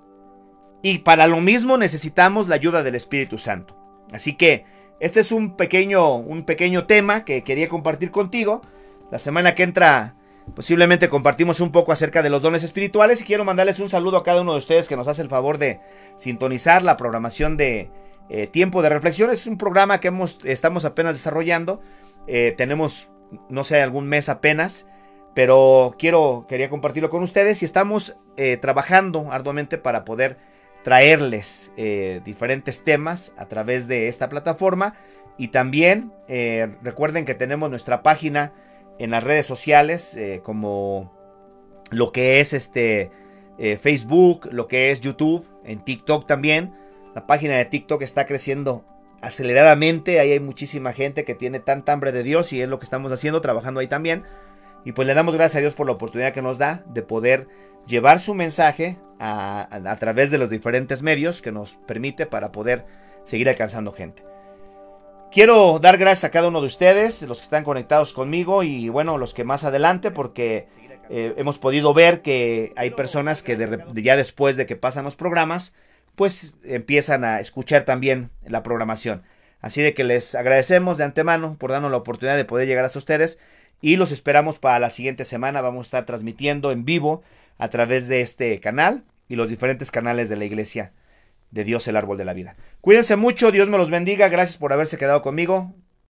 Y para lo mismo necesitamos la ayuda del Espíritu Santo. Así que este es un pequeño, un pequeño tema que quería compartir contigo La semana que entra posiblemente compartimos un poco acerca de los dones espirituales y quiero mandarles un saludo a cada uno de ustedes que nos hace el favor de sintonizar la programación de eh, Tiempo de Reflexión. Es un programa que hemos, estamos apenas desarrollando. Eh, tenemos, no sé, algún mes apenas, pero quiero, quería compartirlo con ustedes y estamos eh, trabajando arduamente para poder traerles diferentes temas a través de esta plataforma y también recuerden que tenemos nuestra página en las redes sociales eh, como lo que es este eh, Facebook, lo que es YouTube, en TikTok también. La página de TikTok está creciendo aceleradamente, ahí hay muchísima gente que tiene tanta hambre de Dios y es lo que estamos haciendo, trabajando ahí también. Y pues le damos gracias a Dios por la oportunidad que nos da de poder llevar su mensaje a, través de los diferentes medios que nos permite para poder seguir alcanzando gente. Quiero dar gracias a cada uno de ustedes, los que están conectados conmigo y bueno, los que más adelante, porque eh, hemos podido ver que hay personas que ya después de que pasan los programas, pues empiezan a escuchar también la programación. Así de que les agradecemos de antemano por darnos la oportunidad de poder llegar hasta ustedes y los esperamos para la siguiente semana. Vamos a estar transmitiendo en vivo a través de este canal y los diferentes canales de la iglesia de Dios el árbol de la vida. Cuídense mucho, Dios me los bendiga, gracias por haberse quedado conmigo.